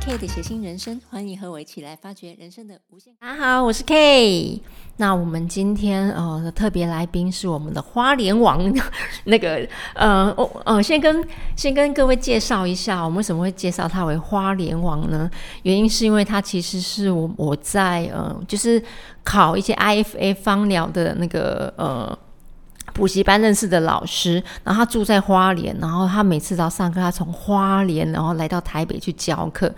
K 的谐星人生，欢迎和我一起来发掘人生的无限。大家好，我是 K。那我们今天呃的特别来宾是我们的花莲王，那个呃我呃先跟先跟各位介绍一下，我们为什么会介绍他为花莲王呢？原因是因为他其实是我我在呃就是考一些 IFA 芳疗的那个呃。补习班认识的老师，然后他住在花莲，然后他每次要上课，他从花莲然后来到台北去教课。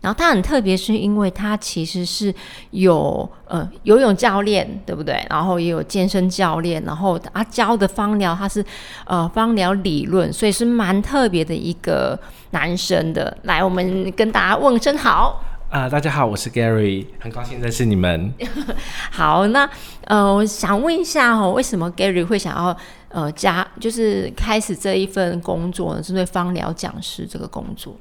然后他很特别，是因为他其实是有呃游泳教练，对不对？然后也有健身教练，然后他教的芳疗他是呃芳疗理论，所以是蛮特别的一个男生的。来，我们跟大家问声好。啊，大家好，我是 Gary，很高兴认识你们。好，那呃，我想问一下哦，为什么 Gary 会想要呃加，就是开始这一份工作呢？针对芳疗讲师这个工作？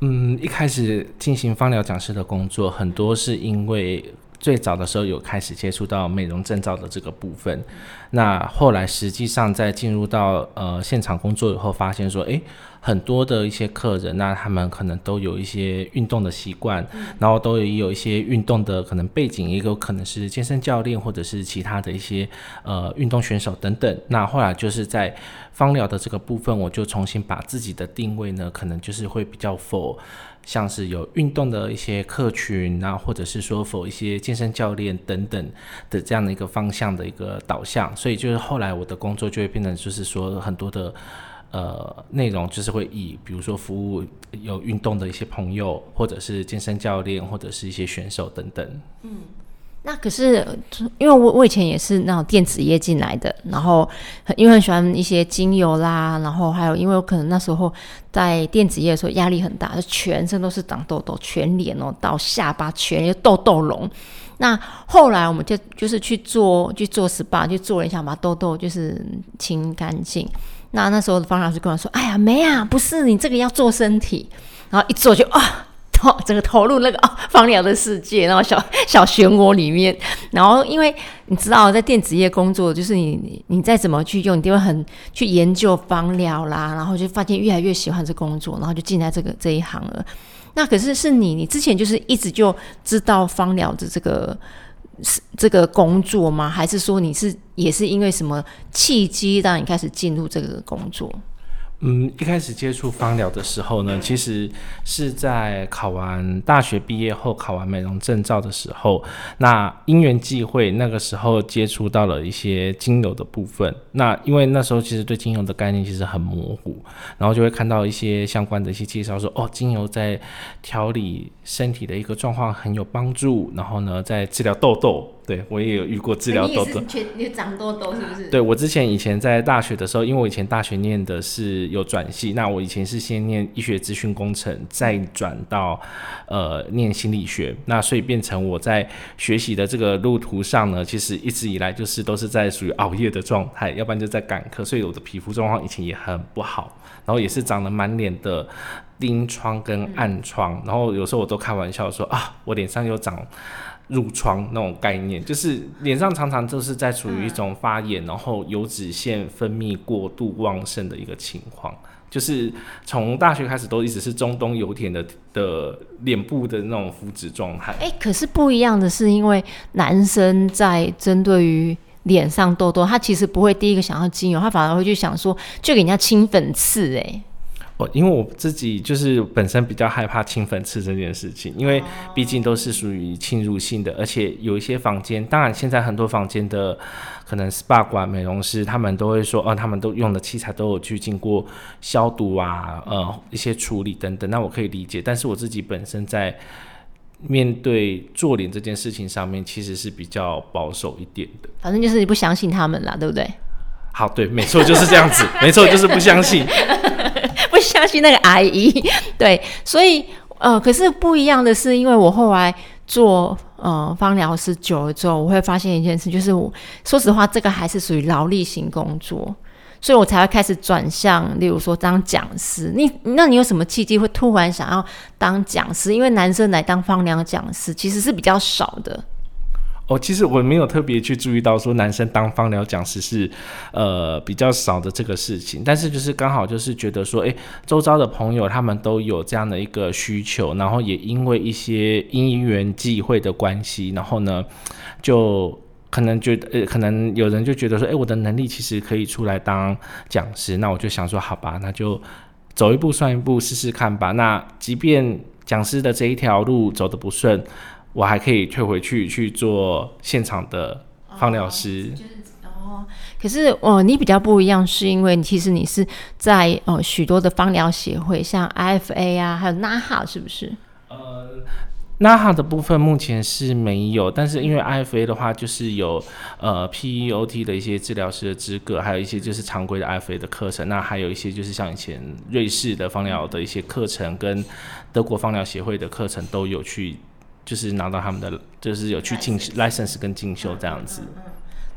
嗯，一开始进行芳疗讲师的工作，很多是因为。最早的时候有开始接触到美容证照的这个部分，那后来实际上在进入到呃现场工作以后，发现说，诶，很多的一些客人，那他们可能都有一些运动的习惯，然后都有有一些运动的可能背景，也有可能是健身教练或者是其他的一些呃运动选手等等。那后来就是在芳疗的这个部分，我就重新把自己的定位呢，可能就是会比较否。像是有运动的一些客群啊，或者是说否一些健身教练等等的这样的一个方向的一个导向，所以就是后来我的工作就会变成就是说很多的呃内容就是会以比如说服务有运动的一些朋友，或者是健身教练，或者是一些选手等等。嗯。那可是，因为我我以前也是那种电子业进来的，然后因为很喜欢一些精油啦，然后还有因为我可能那时候在电子业的时候压力很大，就全身都是长痘痘，全脸哦到下巴全痘痘龙。那后来我们就就是去做去做 SPA，去做了一下，把痘痘就是清干净。那那时候方老师跟我说：“哎呀，没啊，不是你这个要做身体。”然后一做就啊。整个投入那个啊芳疗的世界，然后小小漩涡里面，然后因为你知道在电子业工作，就是你你你再怎么去用，你都会很去研究芳疗啦，然后就发现越来越喜欢这工作，然后就进来这个这一行了。那可是是你，你之前就是一直就知道芳疗的这个这个工作吗？还是说你是也是因为什么契机让你开始进入这个工作？嗯，一开始接触芳疗的时候呢，其实是在考完大学毕业后，考完美容证照的时候，那因缘际会，那个时候接触到了一些精油的部分。那因为那时候其实对精油的概念其实很模糊，然后就会看到一些相关的一些介绍，说哦，精油在调理身体的一个状况很有帮助，然后呢，在治疗痘痘。对，我也有遇过治疗痘痘，你长痘痘是不是？对我之前以前在大学的时候，因为我以前大学念的是有转系，那我以前是先念医学资讯工程，再转到呃念心理学，那所以变成我在学习的这个路途上呢，其实一直以来就是都是在属于熬夜的状态，要不然就在赶课，所以我的皮肤状况以前也很不好，然后也是长了满脸的丁疮跟暗疮，然后有时候我都开玩笑说啊，我脸上有长。褥疮那种概念，就是脸上常常就是在处于一种发炎，然后油脂腺分泌过度旺盛的一个情况。就是从大学开始都一直是中东油田的的脸部的那种肤质状态。哎，可是不一样的是，因为男生在针对于脸上痘痘，他其实不会第一个想要精油，他反而会去想说，就给人家清粉刺。哎。我因为我自己就是本身比较害怕清粉刺这件事情，因为毕竟都是属于侵入性的，而且有一些房间，当然现在很多房间的可能 SPA 馆美容师他们都会说，哦，他们都用的器材都有去经过消毒啊，呃，一些处理等等，那我可以理解。但是我自己本身在面对做脸这件事情上面，其实是比较保守一点的。反正就是你不相信他们啦，对不对？好，对，没错，就是这样子，没错，就是不相信。不相信那个阿姨，对，所以呃，可是不一样的是，因为我后来做呃芳疗师久了之后，我会发现一件事，就是我说实话，这个还是属于劳力型工作，所以我才会开始转向，例如说当讲师。你那你有什么契机会突然想要当讲师？因为男生来当芳疗讲师其实是比较少的。哦，其实我没有特别去注意到说男生当芳疗讲师是呃比较少的这个事情，但是就是刚好就是觉得说，诶，周遭的朋友他们都有这样的一个需求，然后也因为一些因缘际会的关系，然后呢，就可能觉得呃，可能有人就觉得说，诶，我的能力其实可以出来当讲师，那我就想说，好吧，那就走一步算一步，试试看吧。那即便讲师的这一条路走得不顺。我还可以退回去去做现场的放疗师。哦，可是哦，你比较不一样，是因为其实你是在哦许多的芳疗协会，像 IFA 啊，还有 NAHA，是不是？呃，NAHA 的部分目前是没有，但是因为 IFA 的话，就是有呃 PEOT 的一些治疗师的资格，还有一些就是常规的 IFA 的课程，那还有一些就是像以前瑞士的芳疗的一些课程，跟德国芳疗协会的课程都有去。就是拿到他们的，就是有去进 license 跟进修这样子。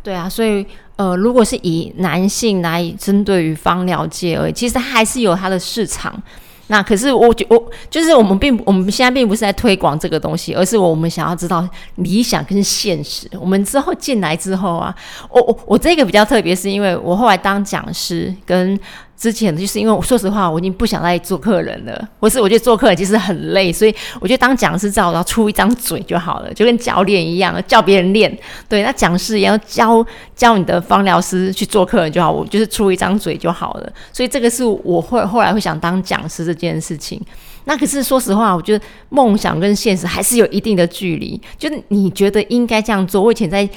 对啊，所以呃，如果是以男性来针对于芳疗界而已，其实还是有它的市场。那可是我觉我就是我们并我们现在并不是在推广这个东西，而是我们想要知道理想跟现实。我们之后进来之后啊，我我我这个比较特别，是因为我后来当讲师跟。之前就是因为我说实话，我已经不想再做客人了。或是我觉得做客人其实很累，所以我觉得当讲师只要出一张嘴就好了，就跟教练一样，教别人练。对，那讲师也要教教你的芳疗师去做客人就好，我就是出一张嘴就好了。所以这个是我会后来会想当讲师这件事情。那可是说实话，我觉得梦想跟现实还是有一定的距离。就是你觉得应该这样做，我以前在。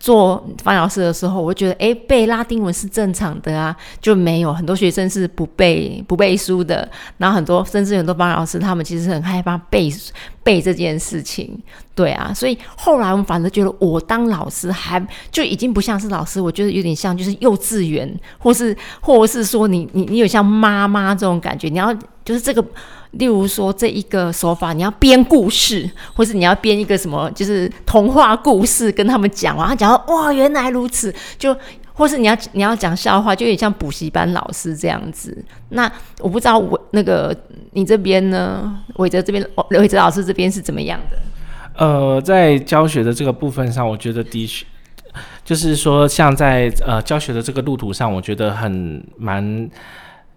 做方老师的时候，我觉得哎，背拉丁文是正常的啊，就没有很多学生是不背不背书的，然后很多甚至很多方老师他们其实很害怕背背这件事情，对啊，所以后来我们反而觉得我当老师还就已经不像是老师，我觉得有点像就是幼稚园，或是或是说你你你有像妈妈这种感觉，你要就是这个。例如说，这一个手法，你要编故事，或是你要编一个什么，就是童话故事，跟他们讲完，他讲到哇，原来如此，就或是你要你要讲笑话，就有点像补习班老师这样子。那我不知道我那个你这边呢，伟哲这边，伟哲老师这边是怎么样的？呃，在教学的这个部分上，我觉得的确就是说，像在呃教学的这个路途上，我觉得很蛮。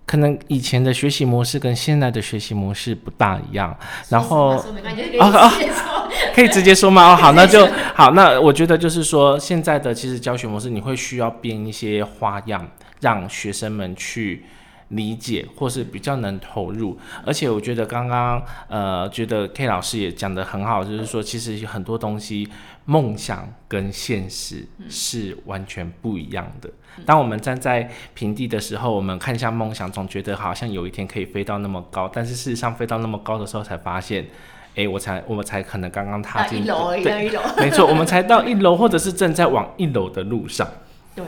可能以前的学习模式跟现在的学习模式不大一样，然后啊啊，可以直接说吗？哦，好，那就好。那我觉得就是说，现在的其实教学模式，你会需要编一些花样，让学生们去。理解或是比较能投入，而且我觉得刚刚呃，觉得 K 老师也讲得很好，就是说其实很多东西梦想跟现实是完全不一样的。当我们站在平地的时候，我们看向梦想，总觉得好像有一天可以飞到那么高，但是事实上飞到那么高的时候，才发现，哎，我才我们才可能刚刚踏进一楼，一楼，没错，我们才到一楼，或者是正在往一楼的路上。对。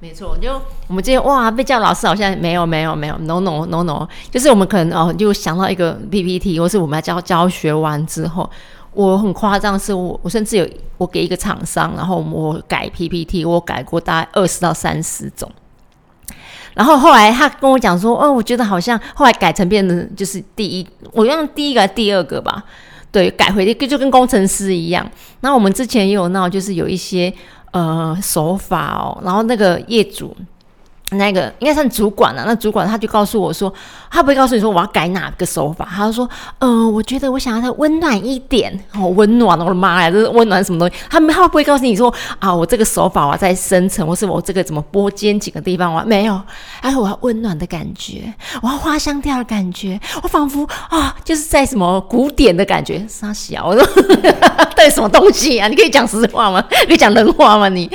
没错，就我们今天哇，被叫老师好像没有没有没有，no no no no，就是我们可能哦，就想到一个 PPT，或是我们要教教学完之后，我很夸张，是我我甚至有我给一个厂商，然后我改 PPT，我改过大概二十到三十种，然后后来他跟我讲说，哦，我觉得好像后来改成变成就是第一，我用第一个第二个吧，对，改回就就跟工程师一样。那我们之前也有闹，就是有一些。呃，手法哦，然后那个业主。那个应该算主管了，那主管他就告诉我说，他不会告诉你说我要改哪个手法，他就说，嗯，我觉得我想要它温暖一点，好温暖，我的妈呀，这是温暖什么东西？他们他不会告诉你说，啊，我这个手法我要再深层，或是我这个怎么拨肩颈的地方，我没有，哎，我要温暖的感觉，我要花香调的感觉，我仿佛啊，就是在什么古典的感觉，傻小，我说对什么东西啊？你可以讲实话吗？可以讲人话吗？你？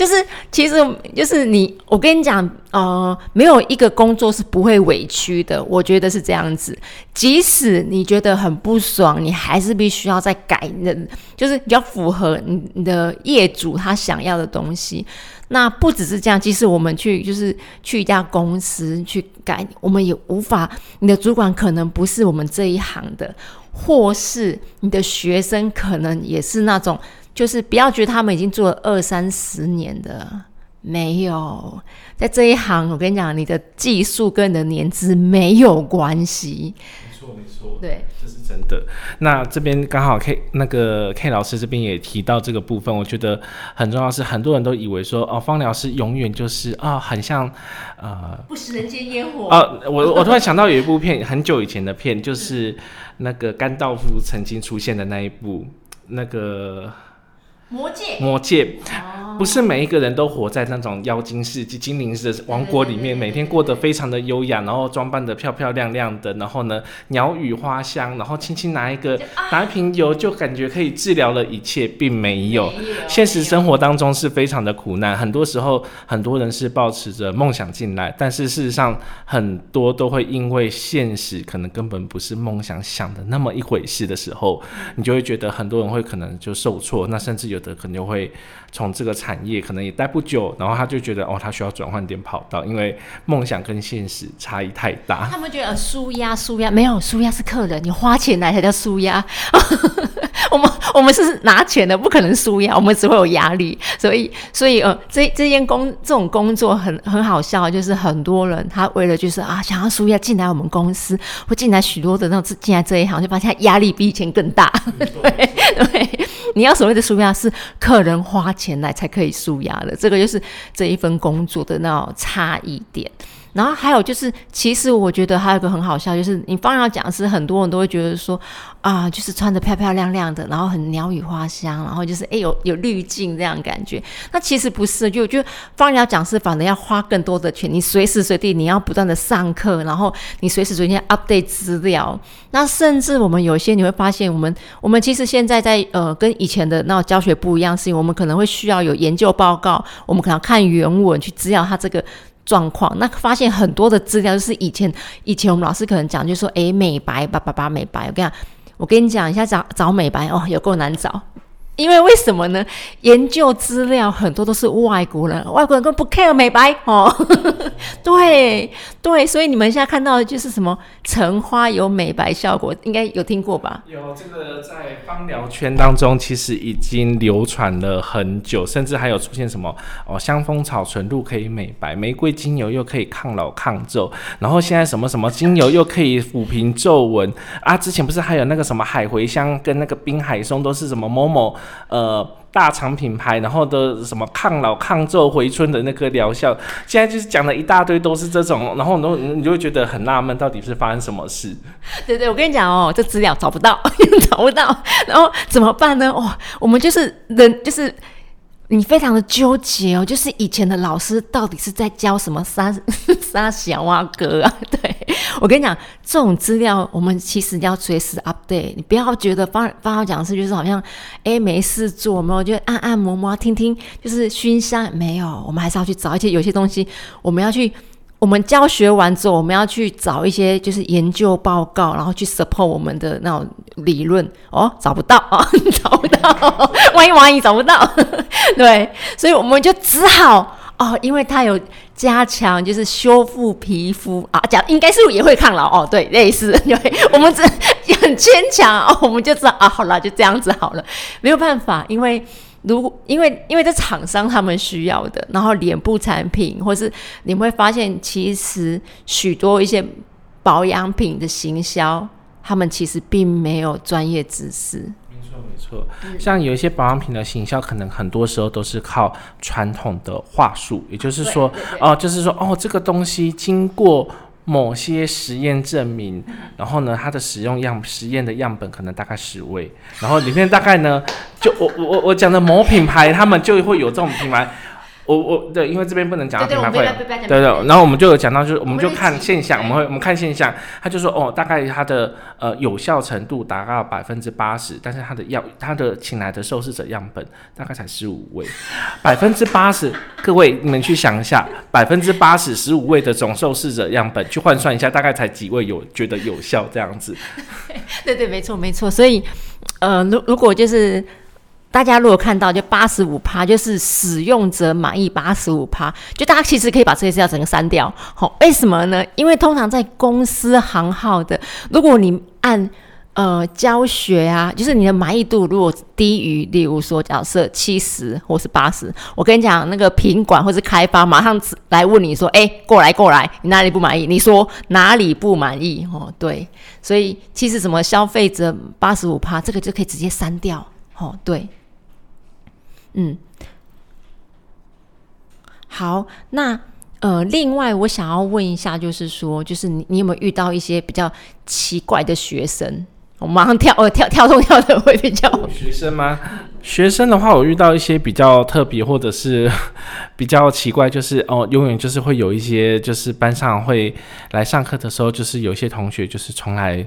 就是，其实就是你，我跟你讲，呃，没有一个工作是不会委屈的，我觉得是这样子。即使你觉得很不爽，你还是必须要再改，的，就是比较符合你你的业主他想要的东西。那不只是这样，即使我们去就是去一家公司去改，我们也无法。你的主管可能不是我们这一行的，或是你的学生可能也是那种。就是不要觉得他们已经做了二三十年的，没有在这一行。我跟你讲，你的技术跟你的年资没有关系。没错没错，对，这是真的。那这边刚好 K 那个 K 老师这边也提到这个部分，我觉得很重要是，很多人都以为说哦，芳疗师永远就是啊、很像呃不食人间烟火。哦，我我突然想到有一部片，很久以前的片，就是那个甘道夫曾经出现的那一部那个魔界魔界。不是每一个人都活在那种妖精世界、精灵的王国里面，每天过得非常的优雅，然后装扮的漂漂亮亮的，然后呢，鸟语花香，然后轻轻拿一个拿一瓶油，就感觉可以治疗了一切，并没有。现实生活当中是非常的苦难，很多时候很多人是抱持着梦想进来，但是事实上很多都会因为现实可能根本不是梦想想的那么一回事的时候，你就会觉得很多人会可能就受挫，那甚至有可能就会从这个产业可能也待不久，然后他就觉得哦，他需要转换点跑道，因为梦想跟现实差异太大。他们觉得舒压舒压没有舒压是客人，你花钱来才叫舒压。我们我们是拿钱的，不可能舒压，我们只会有压力。所以 所以呃，这这件工这种工作很很好笑，就是很多人他为了就是啊想要舒压进来我们公司，或进来许多的那种进来这一行，就发现压力比以前更大。对，你要所谓的舒压是客人花钱来才可以舒压的，这个就是这一份工作的那种差异点。然后还有就是，其实我觉得还有一个很好笑，就是你方疗讲师，很多人都会觉得说啊，就是穿的漂漂亮亮的，然后很鸟语花香，然后就是哎有有滤镜这样感觉。那其实不是，就就方疗讲师反而要花更多的钱，你随时随地你要不断的上课，然后你随时随地 update 资料。那甚至我们有些你会发现，我们我们其实现在在呃跟以前的那种教学不一样，是因为我们可能会需要有研究报告，我们可能要看原文去资料它这个。状况，那发现很多的资料就是以前以前我们老师可能讲，就说诶美白叭叭叭美白，我跟你讲，我跟你讲一下找找美白哦，有够难找，因为为什么呢？研究资料很多都是外国人，外国人根本不 care 美白哦，对对，所以你们现在看到的就是什么橙花有美白效果，应该有听过吧？有这个在芳疗圈当中，其实已经流传了很久，甚至还有出现什么哦，香蜂草纯露可以美白，玫瑰精油又可以抗老抗皱，然后现在什么什么精油又可以抚平皱纹啊！之前不是还有那个什么海茴香跟那个滨海松都是什么某某呃。大厂品牌，然后的什么抗老、抗皱、回春的那个疗效，现在就是讲了一大堆都是这种，然后你你就会觉得很纳闷，到底是发生什么事？对对，我跟你讲哦，这资料找不到，找不到，然后怎么办呢？哇，我们就是人，就是。你非常的纠结哦，就是以前的老师到底是在教什么沙沙 小蛙歌啊？对我跟你讲，这种资料我们其实要随时 update。你不要觉得发发号讲师就是好像哎没事做，没有就按按摩摩听听，就是熏香没有，我们还是要去找，一些有些东西我们要去。我们教学完之后，我们要去找一些就是研究报告，然后去 support 我们的那种理论哦，找不到啊，找不到，万一万一找不到，对，所以我们就只好哦，因为它有加强就是修复皮肤啊，讲应该是也会抗老哦，对，类似，对，我们这很牵强哦，我们就知道啊，好了，就这样子好了，没有办法，因为。如果因为因为这厂商他们需要的，然后脸部产品，或是你会发现，其实许多一些保养品的行销，他们其实并没有专业知识。没错没错，像有一些保养品的行销，可能很多时候都是靠传统的话术，也就是说，哦，就是说，哦，这个东西经过。某些实验证明，然后呢，它的使用样实验的样本可能大概十位，然后里面大概呢，就我我我讲的某品牌，他们就会有这种品牌。我我对，因为这边不能讲到品牌会，对对，然后我们就有讲到，就是我们就看现象，我们会我们看现象，他就说哦，大概它的呃有效程度达到百分之八十，但是它的药，它的请来的受试者样本大概才十五位，百分之八十，各位你们去想一下，百分之八十十五位的总受试者样本去换算一下，大概才几位有觉得有效这样子？对对，没错没错，所以呃，如如果就是。大家如果看到就八十五趴，就是使用者满意八十五趴，就大家其实可以把这些资料整个删掉。好，为什么呢？因为通常在公司行号的，如果你按呃，教学啊，就是你的满意度如果低于，例如说假设七十或是八十，我跟你讲，那个品管或是开发马上来问你说，哎，过来过来，你哪里不满意？你说哪里不满意？哦，对，所以其实什么消费者八十五趴，这个就可以直接删掉。哦，对，嗯，好，那。呃，另外我想要问一下，就是说，就是你你有没有遇到一些比较奇怪的学生？我马上跳，我跳跳动跳的会比较学生吗？学生的话，我遇到一些比较特别或者是 比较奇怪，就是哦，永远就是会有一些，就是班上会来上课的时候，就是有些同学就是从来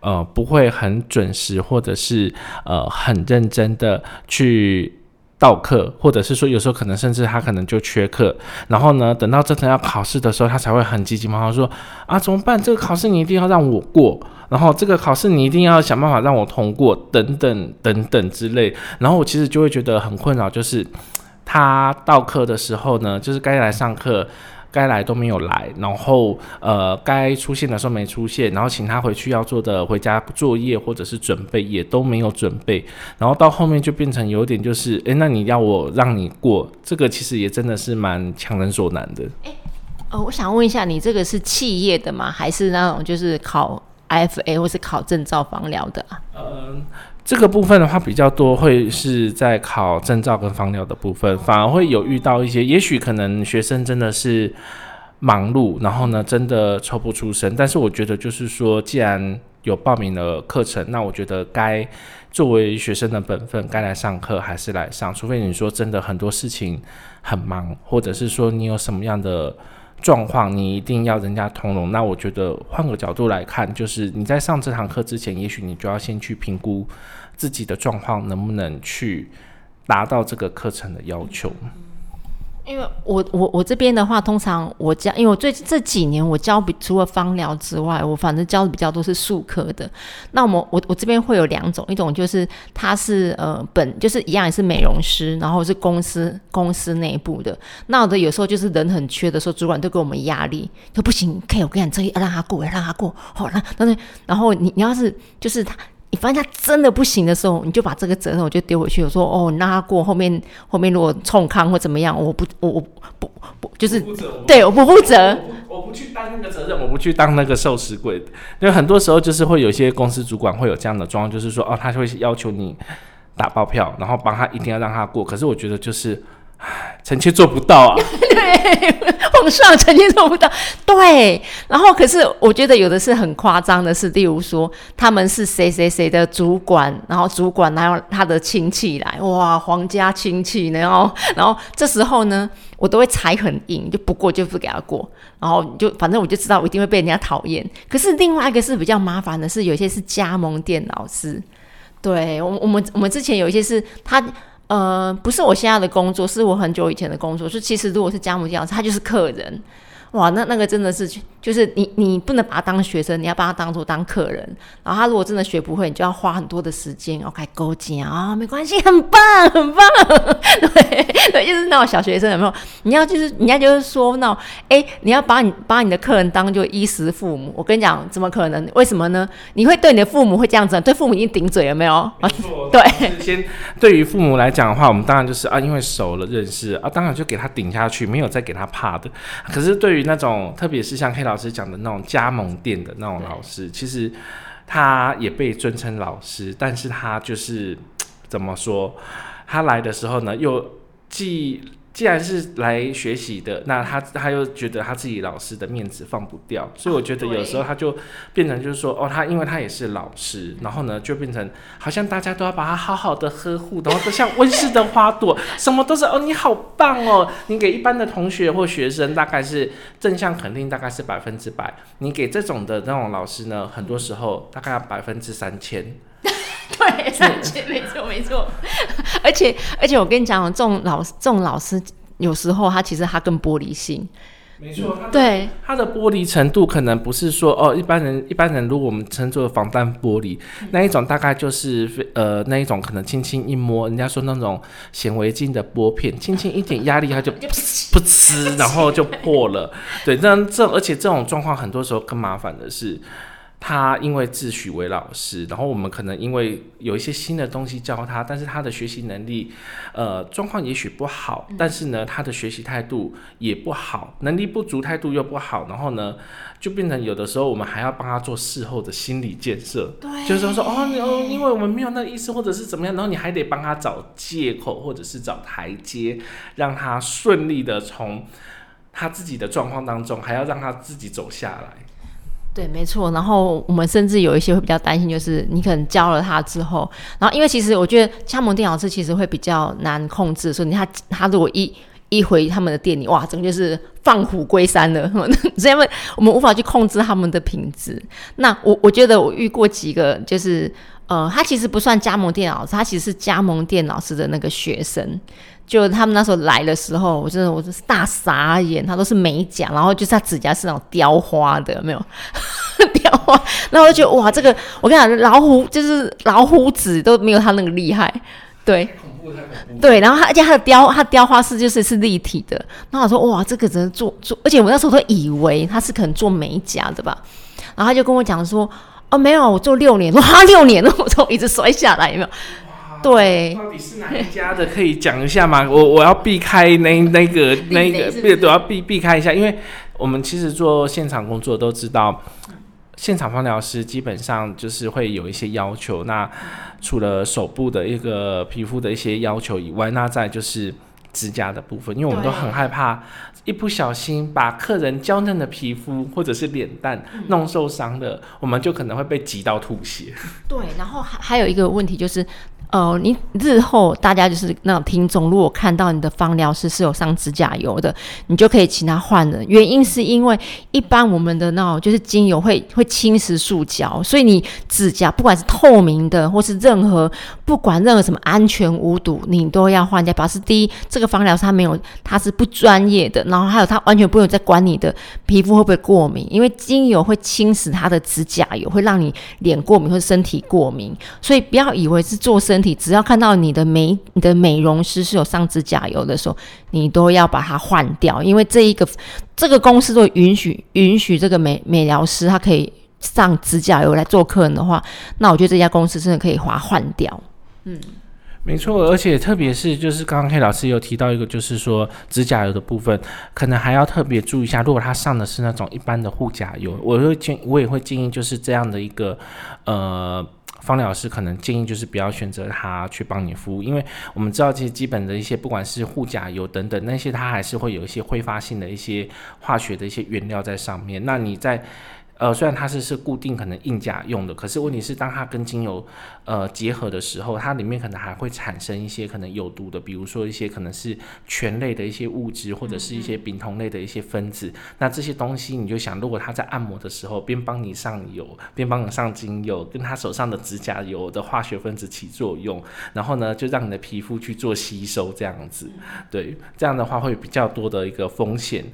呃不会很准时，或者是呃很认真的去。到课，或者是说有时候可能甚至他可能就缺课，然后呢，等到真的要考试的时候，他才会很急急忙忙说啊怎么办？这个考试你一定要让我过，然后这个考试你一定要想办法让我通过，等等等等之类。然后我其实就会觉得很困扰，就是他到课的时候呢，就是该来上课。该来都没有来，然后呃，该出现的时候没出现，然后请他回去要做的回家作业或者是准备也都没有准备，然后到后面就变成有点就是，诶，那你要我让你过，这个其实也真的是蛮强人所难的。诶，呃，我想问一下，你这个是企业的吗？还是那种就是考 IFA 或是考证照房疗的啊？嗯。这个部分的话比较多，会是在考证照跟方疗的部分，反而会有遇到一些，也许可能学生真的是忙碌，然后呢真的抽不出身。但是我觉得就是说，既然有报名的课程，那我觉得该作为学生的本分，该来上课还是来上，除非你说真的很多事情很忙，或者是说你有什么样的。状况你一定要人家通融，那我觉得换个角度来看，就是你在上这堂课之前，也许你就要先去评估自己的状况能不能去达到这个课程的要求。因为我我我这边的话，通常我教，因为我最近这几年我教比除了芳疗之外，我反正教的比较多是术科的。那我我我这边会有两种，一种就是他是呃本就是一样也是美容师，然后是公司公司内部的。那我的有时候就是人很缺的时候，主管都给我们压力，说不行可以我跟你讲，这要让他过，要让他过，好，那但是然后你你要是就是他。你发现他真的不行的时候，你就把这个责任我就丢回去。我说哦，你让他过后面，后面如果冲康或怎么样，我不，我我不不就是对，我不负责，我不去担那个责任，我不去当那个受食鬼。因为很多时候就是会有一些公司主管会有这样的状况，就是说哦，他会要求你打包票，然后帮他一定要让他过。可是我觉得就是。臣妾做不到啊！对，碰上，臣妾做不到。对，然后可是我觉得有的是很夸张的是，例如说他们是谁谁谁的主管，然后主管然后他的亲戚来，哇，皇家亲戚，然后然后这时候呢，我都会踩很硬，就不过就不给他过，然后就反正我就知道我一定会被人家讨厌。可是另外一个是比较麻烦的是，有些是加盟店老师，对我我们我们之前有一些是他。呃，不是我现在的工作，是我很久以前的工作。是其实如果是加盟店老师，他就是客人。哇，那那个真的是，就是你你不能把他当学生，你要把他当做当客人。然后他如果真的学不会，你就要花很多的时间，OK，勾肩啊，没关系，很棒，很棒。对对，就是那种小学生有没有？你要就是人家就是说那种，哎，你要把你把你的客人当就衣食父母。我跟你讲，怎么可能？为什么呢？你会对你的父母会这样子？对父母已经顶嘴了没有？对，先对于父母来讲的话，我们当然就是啊，因为熟了认识啊，当然就给他顶下去，没有再给他怕的。可是对于那种，特别是像黑老师讲的那种加盟店的那种老师，其实他也被尊称老师，但是他就是怎么说，他来的时候呢，又既。既然是来学习的，那他他又觉得他自己老师的面子放不掉，所以我觉得有时候他就变成就是说，哦，他因为他也是老师，然后呢就变成好像大家都要把他好好的呵护，然后都像温室的花朵，什么都是哦，你好棒哦，你给一般的同学或学生大概是正向肯定，大概是百分之百，你给这种的那种老师呢，很多时候大概要百分之三千。对，三千没错没错，而且而且我跟你讲，这种老这种老师有时候他其实他更玻璃心，没错，对他的玻璃程度可能不是说哦，一般人一般人如果我们称作防弹玻璃那一种，大概就是呃那一种可能轻轻一摸，人家说那种显微镜的玻片，轻轻一点压力它就不呲，然后就破了。对，那这而且这种状况很多时候更麻烦的是。他因为自诩为老师，然后我们可能因为有一些新的东西教他，但是他的学习能力，呃，状况也许不好，但是呢，他的学习态度也不好，能力不足，态度又不好，然后呢，就变成有的时候我们还要帮他做事后的心理建设，对。就是说哦，你哦，因为我们没有那个意思，或者是怎么样，然后你还得帮他找借口，或者是找台阶，让他顺利的从他自己的状况当中，还要让他自己走下来。对，没错。然后我们甚至有一些会比较担心，就是你可能教了他之后，然后因为其实我觉得加盟店老师其实会比较难控制，所以他他如果一一回他们的店里，哇，整个就是放虎归山了，是因为我们无法去控制他们的品质。那我我觉得我遇过几个，就是呃，他其实不算加盟店老师，他其实是加盟店老师的那个学生。就他们那时候来的时候，我真的我就是大傻眼，他都是美甲，然后就是他指甲是那种雕花的，没有 雕花，然后我就觉得哇，这个我跟你讲，老虎就是老虎指都没有他那个厉害，对。对，然后他而且他的雕，他雕花是就是是立体的。然后我说哇，这个真的做做，而且我那时候都以为他是可能做美甲的吧。然后他就跟我讲说，哦，没有，我做六年，哇，六年了，我从一直摔下来，有没有？对，到底是哪一家的？可以讲一下吗？我我要避开那那个那个，对，都要避避开一下，因为我们其实做现场工作都知道，现场芳疗师基本上就是会有一些要求。那除了手部的一个皮肤的一些要求以外，那再就是指甲的部分，因为我们都很害怕一不小心把客人娇嫩的皮肤或者是脸蛋弄受伤了，我们就可能会被挤到吐血。对，然后还还有一个问题就是。呃，你日后大家就是那种听众，如果看到你的芳疗师是有上指甲油的，你就可以请他换了。原因是因为一般我们的那种就是精油会会侵蚀塑胶，所以你指甲不管是透明的或是任何不管任何什么安全无毒，你都要换掉。表示第一，这个芳疗师他没有，他是不专业的。然后还有他完全不用在管你的皮肤会不会过敏，因为精油会侵蚀他的指甲油，会让你脸过敏或者身体过敏。所以不要以为是做生身体。只要看到你的美你的美容师是有上指甲油的时候，你都要把它换掉，因为这一个这个公司都允许允许这个美美疗师他可以上指甲油来做客人的话，那我觉得这家公司真的可以划换掉。嗯，没错，而且特别是就是刚刚黑老师有提到一个，就是说指甲油的部分，可能还要特别注意一下，如果他上的是那种一般的护甲油，我会建我也会建议就是这样的一个呃。方疗师可能建议就是不要选择他去帮你服务，因为我们知道这些基本的一些不管是护甲油等等那些，它还是会有一些挥发性的一些化学的一些原料在上面。那你在呃，虽然它是是固定可能硬甲用的，可是问题是当它跟精油呃结合的时候，它里面可能还会产生一些可能有毒的，比如说一些可能是醛类的一些物质，或者是一些丙酮类的一些分子。那这些东西你就想，如果它在按摩的时候边帮你上油，边帮你上精油，跟他手上的指甲油的化学分子起作用，然后呢就让你的皮肤去做吸收，这样子，对，这样的话会比较多的一个风险。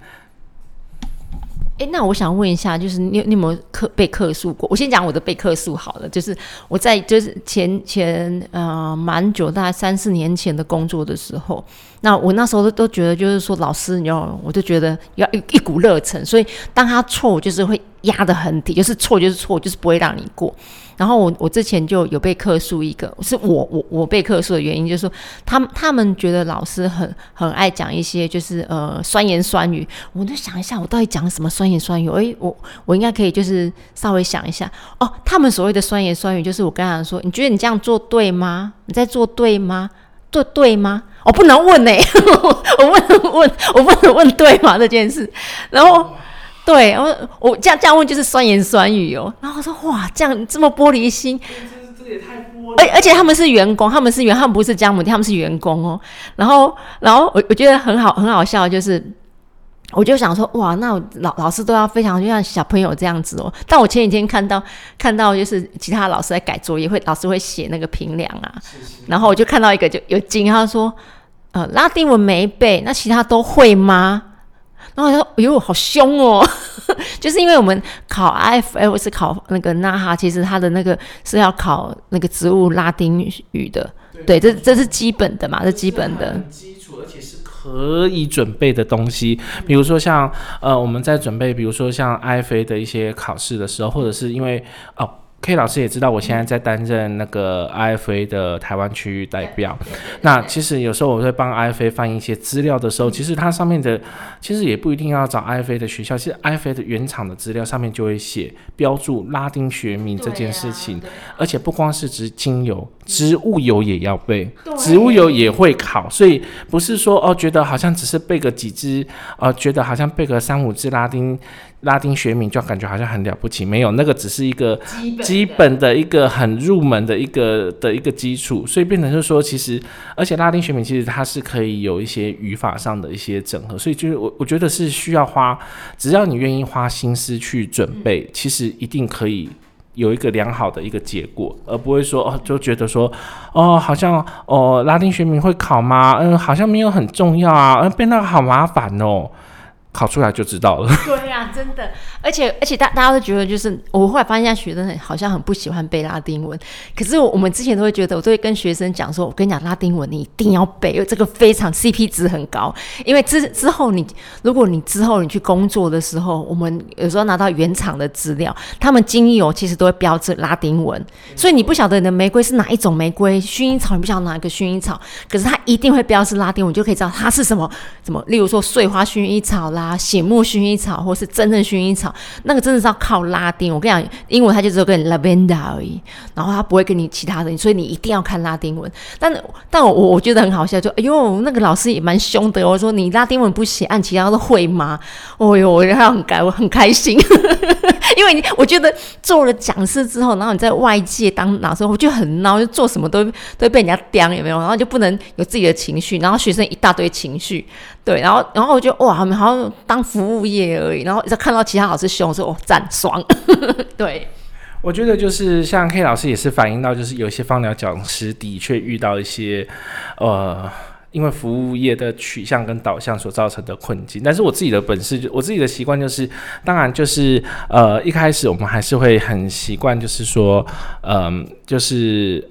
哎，那我想问一下，就是你你有没有客被客诉过？我先讲我的被客诉好了，就是我在就是前前呃蛮久，大概三四年前的工作的时候。那我那时候都都觉得，就是说老师，你要，我就觉得要一一股热忱，所以当他错，就是会压得很低，就是错就是错，就是不会让你过。然后我我之前就有被客诉一个，是我我我被客诉的原因，就是说他们他们觉得老师很很爱讲一些就是呃酸言酸语，我就想一下，我到底讲什么酸言酸语？诶，我我应该可以就是稍微想一下哦，他们所谓的酸言酸语，就是我刚才说，你觉得你这样做对吗？你在做对吗？做对吗？我不能问呢，我不能问，我不能问对吗这件事？然后，对我我这样这样问就是酸言酸语哦。然后我说哇，这样这么玻璃心，这这也太玻璃。而而且他们是员工，他们是员，他们不是家母店，他们是员工哦。然后然后我我觉得很好很好笑，就是。我就想说，哇，那老老师都要非常就像小朋友这样子哦。但我前几天看到看到就是其他老师在改作业，会老师会写那个评量啊，然后我就看到一个就有惊，他说，呃，拉丁文没背，那其他都会吗？然后我说，哎呦，好凶哦！就是因为我们考 IFL 是考那个那哈，其实他的那个是要考那个植物拉丁语的，对，这这是基本的嘛，这基本的基础，而且是。可以准备的东西，比如说像呃我们在准备，比如说像 IFA 的一些考试的时候，或者是因为哦。K 老师也知道，我现在在担任那个 IFA 的台湾区域代表。那其实有时候我会帮 IFA 翻译一些资料的时候，其实它上面的其实也不一定要找 IFA 的学校，其实 IFA 的原厂的资料上面就会写标注拉丁学名这件事情。而且不光是指精油，植物油也要背，植物油也会考，所以不是说哦觉得好像只是背个几支，呃觉得好像背个三五支拉丁。拉丁学名就感觉好像很了不起，没有那个只是一个基本的一个很入门的一个的一个基础，所以变成就是说，其实而且拉丁学名其实它是可以有一些语法上的一些整合，所以就是我我觉得是需要花，只要你愿意花心思去准备，其实一定可以有一个良好的一个结果，而不会说哦就觉得说哦好像哦拉丁学名会考吗？嗯，好像没有很重要啊，嗯，变那个好麻烦哦。考出来就知道了。对呀，真的，而且而且大大家都觉得，就是我后来发现，现在学生很好像很不喜欢背拉丁文。可是我们之前都会觉得，我都会跟学生讲说，我跟你讲，拉丁文你一定要背，因为这个非常 CP 值很高。因为之之后你，如果你之后你去工作的时候，我们有时候拿到原厂的资料，他们精油其实都会标志拉丁文，所以你不晓得你的玫瑰是哪一种玫瑰，薰衣草你不晓得哪一个薰衣草，可是它一定会标示拉丁文，就可以知道它是什么什么，例如说碎花薰衣草啦。啊，醒目薰衣草或是真正薰衣草，那个真的是要靠拉丁。我跟你讲，英文它就只有跟 lavender 而已，然后它不会跟你其他的，所以你一定要看拉丁文。但但我我觉得很好笑，就哎呦，那个老师也蛮凶的。我说你拉丁文不写，按其他的会吗？哦呦，我觉得他很开，我很开心，因为你我觉得做了讲师之后，然后你在外界当老师，我就很孬，就做什么都都被人家刁，有没有？然后就不能有自己的情绪，然后学生一大堆情绪。对，然后，然后我就哇，他们好像当服务业而已。然后再看到其他老师凶，我说哦，赞爽。对，我觉得就是像 K 老师也是反映到，就是有些芳疗讲师的确遇到一些呃，因为服务业的取向跟导向所造成的困境。但是我自己的本事，我自己的习惯就是，当然就是呃，一开始我们还是会很习惯，就是说，嗯，就是。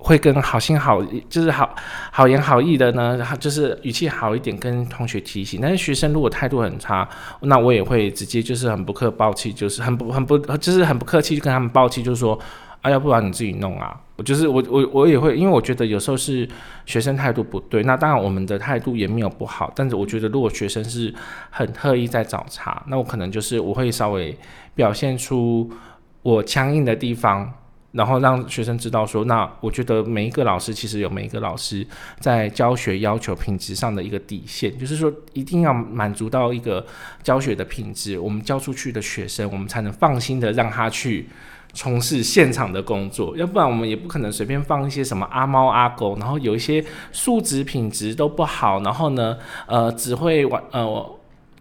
会跟好心好就是好好言好意的呢，然后就是语气好一点跟同学提醒。但是学生如果态度很差，那我也会直接就是很不客抱气，就是很不很不就是很不客气，就跟他们抱气，就是说，啊，要不然你自己弄啊。我就是我我我也会，因为我觉得有时候是学生态度不对，那当然我们的态度也没有不好，但是我觉得如果学生是很特意在找茬，那我可能就是我会稍微表现出我强硬的地方。然后让学生知道说，那我觉得每一个老师其实有每一个老师在教学要求品质上的一个底线，就是说一定要满足到一个教学的品质，我们教出去的学生，我们才能放心的让他去从事现场的工作，要不然我们也不可能随便放一些什么阿猫阿狗，然后有一些素质品质都不好，然后呢，呃，只会玩呃。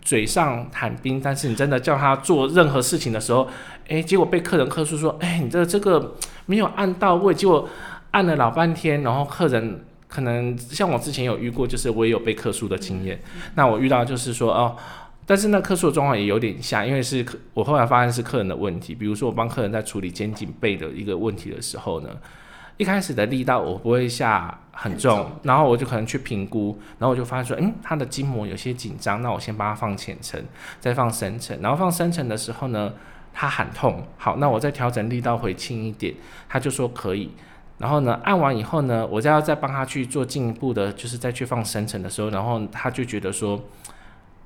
嘴上谈兵，但是你真的叫他做任何事情的时候，诶，结果被客人客诉说，诶，你这这个没有按到位，结果按了老半天，然后客人可能像我之前有遇过，就是我也有被客诉的经验。那我遇到就是说哦，但是那客诉的状况也有点像，因为是客，我后来发现是客人的问题。比如说我帮客人在处理肩颈背的一个问题的时候呢。一开始的力道我不会下很重，然后我就可能去评估，然后我就发现说，嗯，他的筋膜有些紧张，那我先帮他放浅层，再放深层，然后放深层的时候呢，他喊痛，好，那我再调整力道回轻一点，他就说可以，然后呢，按完以后呢，我再要再帮他去做进一步的，就是再去放深层的时候，然后他就觉得说，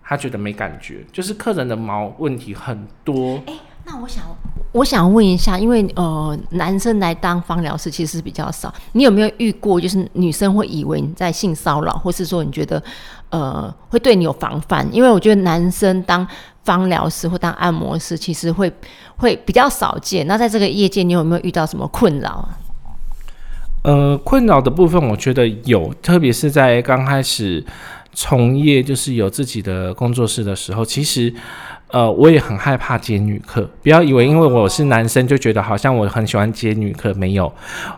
他觉得没感觉，就是客人的毛问题很多。那我想，我想问一下，因为呃，男生来当芳疗师其实比较少，你有没有遇过，就是女生会以为你在性骚扰，或是说你觉得呃会对你有防范？因为我觉得男生当芳疗师或当按摩师，其实会会比较少见。那在这个业界，你有没有遇到什么困扰啊？呃，困扰的部分，我觉得有，特别是在刚开始从业，就是有自己的工作室的时候，其实。呃，我也很害怕接女客，不要以为因为我是男生就觉得好像我很喜欢接女客，没有。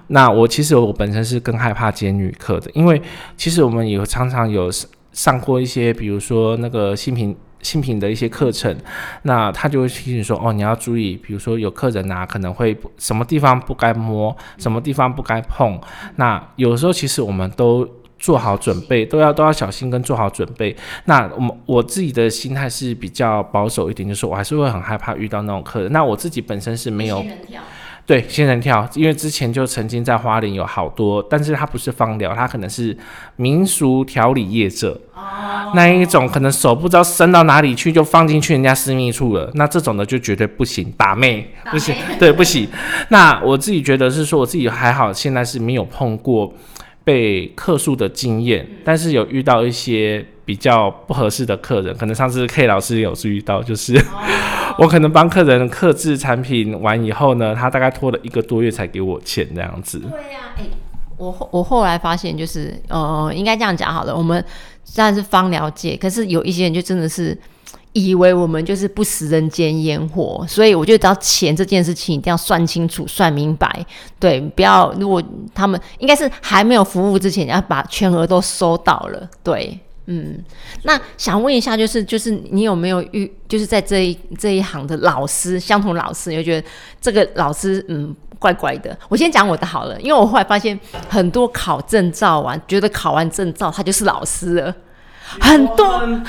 那我其实我本身是更害怕接女客的，因为其实我们有常常有上过一些，比如说那个新品新品的一些课程，那他就会提醒说，哦，你要注意，比如说有客人啊，可能会什么地方不该摸，什么地方不该碰。那有时候其实我们都。做好准备，都要都要小心跟做好准备。那我们我自己的心态是比较保守一点，就是我还是会很害怕遇到那种客人。那我自己本身是没有对仙人跳，因为之前就曾经在花莲有好多，但是它不是芳疗，它可能是民俗调理业者。那一种可能手不知道伸到哪里去，就放进去人家私密处了。那这种的就绝对不行，打妹不行，对不行。那我自己觉得是说，我自己还好，现在是没有碰过。被客诉的经验，但是有遇到一些比较不合适的客人，可能上次 K 老师有注意到，就是 我可能帮客人克制产品完以后呢，他大概拖了一个多月才给我钱这样子。对呀，哎，我后我后来发现就是，呃，应该这样讲好了，我们虽然是方了解，可是有一些人就真的是。以为我们就是不食人间烟火，所以我觉得，只要钱这件事情一定要算清楚、算明白。对，不要如果他们应该是还没有服务之前，要把全额都收到了。对，嗯。那想问一下，就是就是你有没有遇，就是在这一这一行的老师，相同老师，你觉得这个老师嗯怪怪的？我先讲我的好了，因为我后来发现很多考证照完，觉得考完证照他就是老师了。很多很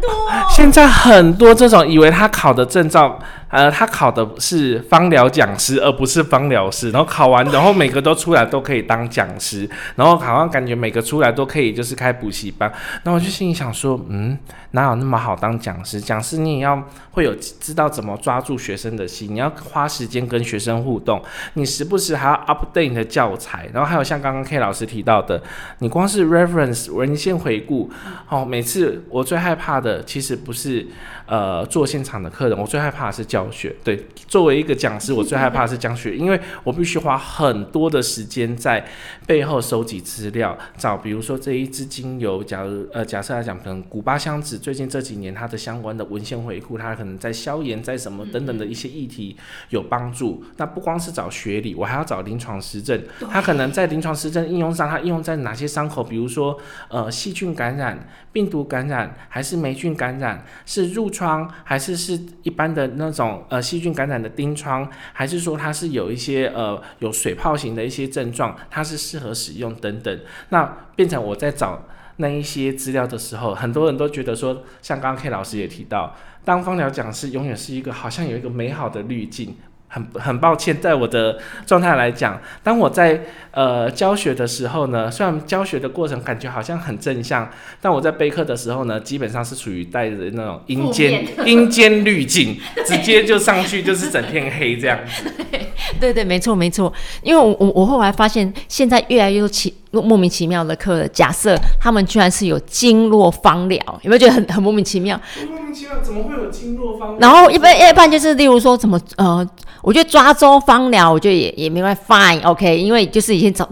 多，现在很多这种以为他考的证照。呃，他考的是芳疗讲师，而不是芳疗师。然后考完，然后每个都出来都可以当讲师，然后好像感觉每个出来都可以就是开补习班。那我就心里想说，嗯，哪有那么好当讲师？讲师你也要会有知道怎么抓住学生的心，你要花时间跟学生互动，你时不时还要 update 你的教材。然后还有像刚刚 K 老师提到的，你光是 reference 文献回顾，哦，每次我最害怕的其实不是。呃，做现场的客人，我最害怕的是教学。对，作为一个讲师，我最害怕的是教学，因为我必须花很多的时间在背后收集资料，找比如说这一支精油，假如呃假设来讲，可能古巴香子最近这几年它的相关的文献回顾，它可能在消炎，在什么等等的一些议题有帮助。那不光是找学理，我还要找临床实证，它可能在临床实证应用上，它应用在哪些伤口？比如说呃细菌感染、病病毒感染，还是霉菌感染？是褥疮还是是一般的那种呃细菌感染的钉疮，还是说它是有一些呃有水泡型的一些症状，它是适合使用等等。那变成我在找那一些资料的时候，很多人都觉得说，像刚刚 K 老师也提到，当芳疗讲师永远是一个好像有一个美好的滤镜。很很抱歉，在我的状态来讲，当我在呃教学的时候呢，虽然教学的过程感觉好像很正向，但我在备课的时候呢，基本上是处于带着那种阴间阴间滤镜，直接就上去就是整片黑这样子。对对，没错没错，因为我我我后来发现，现在越来越多奇莫名其妙的课，假设他们居然是有经络方疗，有没有觉得很很莫名其妙？莫名其妙，怎么会有经络方？然后一般一般就是，例如说怎么呃。我觉得抓周芳疗，我觉得也也没关系，fine，OK，因为就是已经找，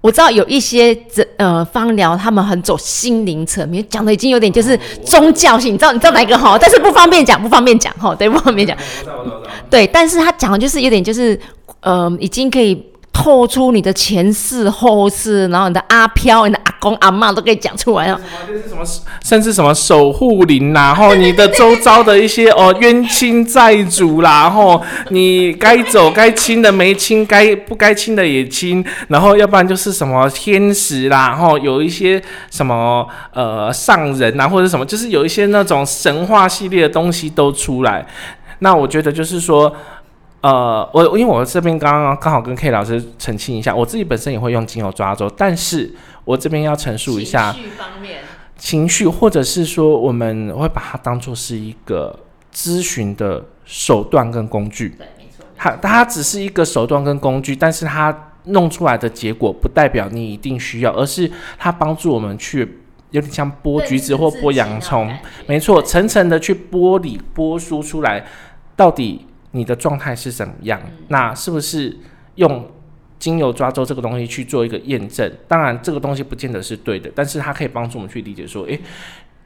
我知道有一些这呃芳疗，他们很走心灵层面，讲的已经有点就是宗教性，你知道你知道哪一个哈？但是不方便讲，不方便讲哈，对，不方便讲。对，但是他讲的就是有点就是呃，已经可以。透出你的前世后世，然后你的阿飘、你的阿公阿妈都可以讲出来了。什么？甚至什么守护灵啦，然后你的周遭的一些哦冤亲债主啦，然后你该走该亲的没亲，该不该亲的也亲，然后要不然就是什么天使啦，然后有一些什么呃上人啊，或者什么，就是有一些那种神话系列的东西都出来。那我觉得就是说。呃，我因为我这边刚刚刚好跟 K 老师澄清一下，我自己本身也会用精油抓周，但是我这边要陈述一下情绪方面，情绪或者是说我们会把它当做是一个咨询的手段跟工具，对，没错，它它只是一个手段跟工具，但是它弄出来的结果不代表你一定需要，而是它帮助我们去有点像剥橘子或剥洋葱，没错，层层的去剥离剥疏出来，到底。你的状态是怎么样？那是不是用精油抓周这个东西去做一个验证？当然，这个东西不见得是对的，但是它可以帮助我们去理解说，诶，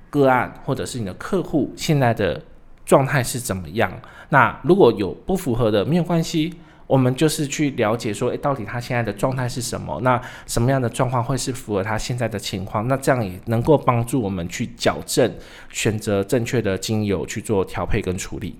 个案或者是你的客户现在的状态是怎么样？那如果有不符合的，没有关系，我们就是去了解说，诶，到底他现在的状态是什么？那什么样的状况会是符合他现在的情况？那这样也能够帮助我们去矫正，选择正确的精油去做调配跟处理。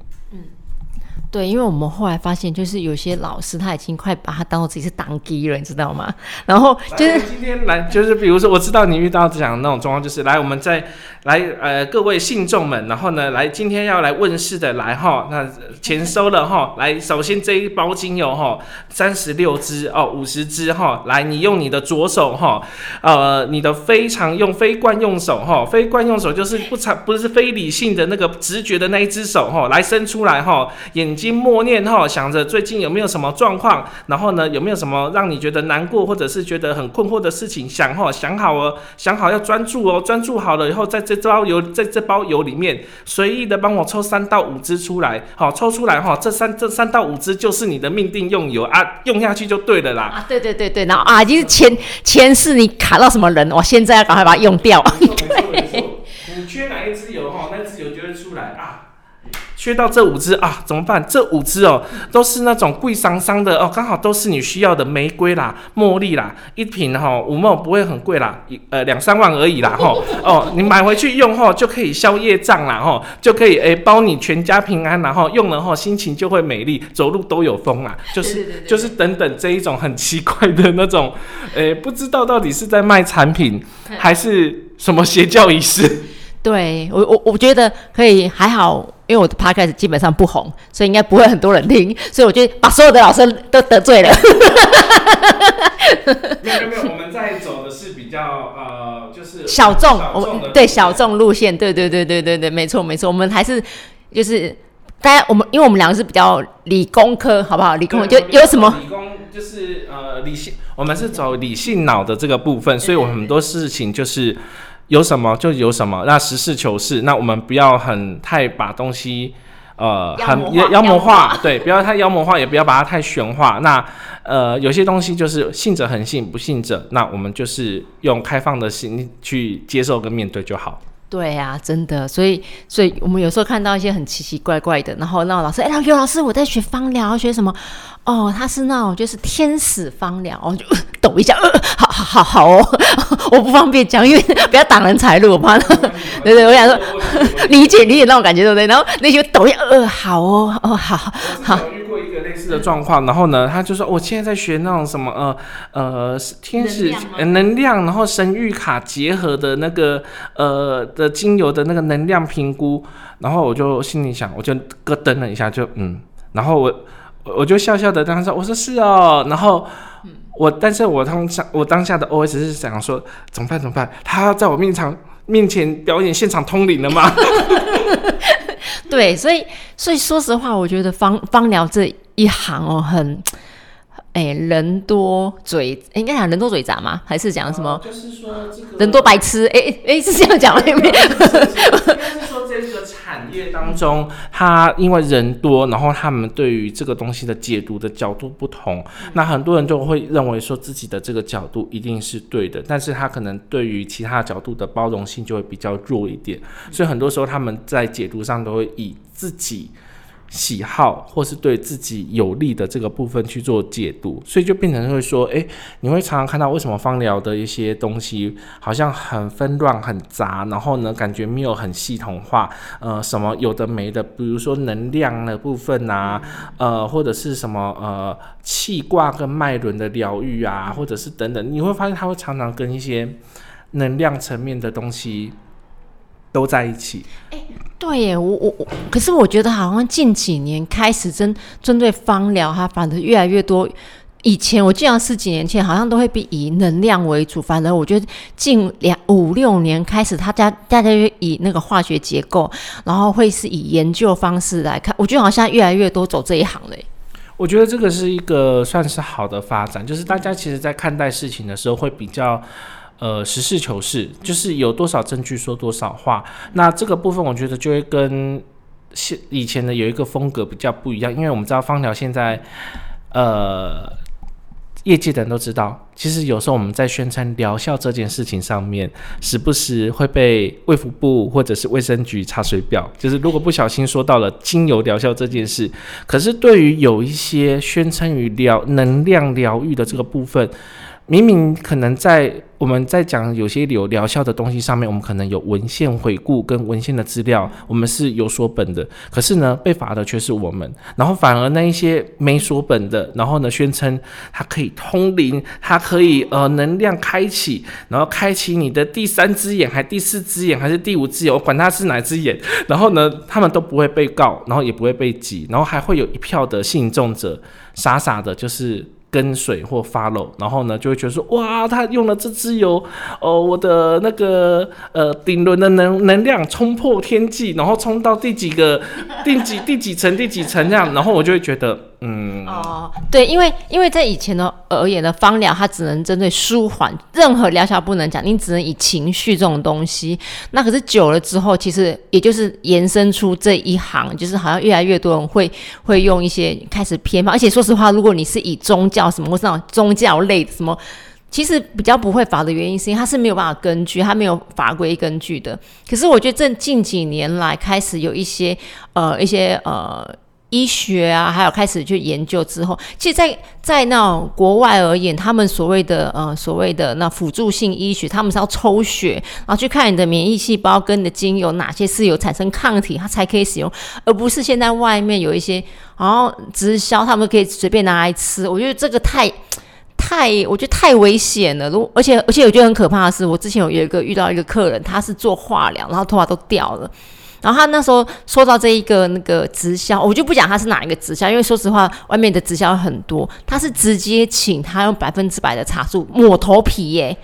嗯。对，因为我们后来发现，就是有些老师他已经快把他当做自己是当机了，你知道吗？然后就是今天来，就是比如说，我知道你遇到这样那种状况，就是来，我们再来呃，各位信众们，然后呢，来今天要来问世的来哈，那钱收了哈，来，首先这一包精油哈，三十六支哦，五十支哈，来，你用你的左手哈，呃，你的非常用非惯用手哈，非惯用手就是不常不是非理性的那个直觉的那一只手哈，来伸出来哈，眼睛默念哈，想着最近有没有什么状况，然后呢，有没有什么让你觉得难过或者是觉得很困惑的事情，想哈，想好哦，想好要专注哦，专注好了以后，在这包油在这包油里面随意的帮我抽三到五支出来，好，抽出来哈，这三这三到五支就是你的命定用油啊，用下去就对了啦。啊，对对对对，然后啊，就是前前世你卡到什么人，我现在要赶快把它用掉。没错没错，你缺哪一支油哈，那。缺到这五支啊，怎么办？这五支哦，都是那种贵桑桑的哦，刚好都是你需要的玫瑰啦、茉莉啦，一瓶哈五毛不会很贵啦，一呃两三万而已啦哈。哦，你买回去用后就可以消业障啦哈，就可以诶包你全家平安，然后用了后心情就会美丽，走路都有风啦，就是就是等等这一种很奇怪的那种，诶不知道到底是在卖产品还是什么邪教仪式。对我我我觉得可以还好，因为我的 podcast 基本上不红，所以应该不会很多人听，所以我觉得把所有的老师都得罪了。没有没有，我们在走的是比较呃，就是小众，我的们对小众路线，对对对对对对，没错没错，我们还是就是大家我们因为我们两个是比较理工科，好不好？理工科就有什么理工就是呃理性，我们是走理性脑的这个部分，所以我们很多事情就是有什么就有什么，那实事求是，那我们不要很太把东西。呃，很妖魔化妖魔化化，对，不要太妖魔化，也不要把它太玄化。那呃，有些东西就是信者恒信，不信者，那我们就是用开放的心去接受跟面对就好。对呀、真的，所以所以我们有时候看到一些很奇奇怪怪的，然后那老师，哎，刘老师，我在学芳疗，学什么？哦，他是那种就是天使芳疗，哦，就抖一下，呃，好好好哦，我不方便讲，因为不要挡人财路，我怕。对对，我想说 理解理解那种感觉，对不对？然后那些抖一下，呃，好哦，哦，好好，似的状况，然后呢，他就说我现在在学那种什么呃呃天使能量呃能量，然后神谕卡结合的那个呃的精油的那个能量评估，然后我就心里想，我就咯噔了一下，就嗯，然后我我我就笑笑的跟他说，我说是哦，然后。我，但是我当下我当下的 OS 是想说，怎么办？怎么办？他要在我面场面前表演现场通灵了吗？对，所以所以说实话，我觉得芳芳疗这一行哦，很。哎，人多嘴，诶应该讲人多嘴杂吗？还是讲什么？就是说这个人多白痴？哎哎哎，是这样讲吗？应该是说这个产业当中，他因为人多，然后他们对于这个东西的解读的角度不同，那很多人就会认为说自己的这个角度一定是对的，但是他可能对于其他角度的包容性就会比较弱一点，所以很多时候他们在解读上都会以自己。喜好或是对自己有利的这个部分去做解读，所以就变成会说，诶，你会常常看到为什么芳疗的一些东西好像很纷乱、很杂，然后呢，感觉没有很系统化，呃，什么有的没的，比如说能量的部分啊，呃，或者是什么呃气卦跟脉轮的疗愈啊，或者是等等，你会发现它会常常跟一些能量层面的东西都在一起。对耶，我我我，可是我觉得好像近几年开始针针对芳疗，它反而越来越多。以前我记得十几年前好像都会比以能量为主，反正我觉得近两五六年开始，他家大家就以那个化学结构，然后会是以研究方式来看。我觉得好像越来越多走这一行嘞。我觉得这个是一个算是好的发展，就是大家其实在看待事情的时候会比较。呃，实事求是，就是有多少证据说多少话。那这个部分，我觉得就会跟现以前的有一个风格比较不一样，因为我们知道芳疗现在，呃，业界的人都知道，其实有时候我们在宣称疗效这件事情上面，时不时会被卫福部或者是卫生局查水表，就是如果不小心说到了精油疗效这件事，可是对于有一些宣称于疗能量疗愈的这个部分。明明可能在我们在讲有些有疗效的东西上面，我们可能有文献回顾跟文献的资料，我们是有所本的。可是呢，被罚的却是我们，然后反而那一些没所本的，然后呢，宣称它可以通灵，它可以呃能量开启，然后开启你的第三只眼，还第四只眼，还是第五只眼，我管它是哪只眼。然后呢，他们都不会被告，然后也不会被挤，然后还会有一票的信众者傻傻的，就是。跟随或 follow，然后呢，就会觉得说，哇，他用了这支油，哦，我的那个呃顶轮的能能量冲破天际，然后冲到第几个第几第几层第几层这样，然后我就会觉得。嗯哦，对，因为因为在以前的而言的方疗，它只能针对舒缓，任何疗效不能讲，你只能以情绪这种东西。那可是久了之后，其实也就是延伸出这一行，就是好像越来越多人会会用一些开始偏方。而且说实话，如果你是以宗教什么或是那种宗教类的什么，其实比较不会罚的原因，是因为它是没有办法根据，它没有法规根据的。可是我觉得这近几年来开始有一些呃一些呃。医学啊，还有开始去研究之后，其实，在在那种国外而言，他们所谓的呃所谓的那辅助性医学，他们是要抽血，然后去看你的免疫细胞跟你的精油哪些是有产生抗体，它才可以使用，而不是现在外面有一些然后直销，他们可以随便拿来吃。我觉得这个太太，我觉得太危险了。如而且而且我觉得很可怕的是，我之前有有一个遇到一个客人，他是做化疗，然后头发都掉了。然后他那时候说到这一个那个直销，我就不讲他是哪一个直销，因为说实话，外面的直销很多，他是直接请他用百分之百的茶树抹头皮耶，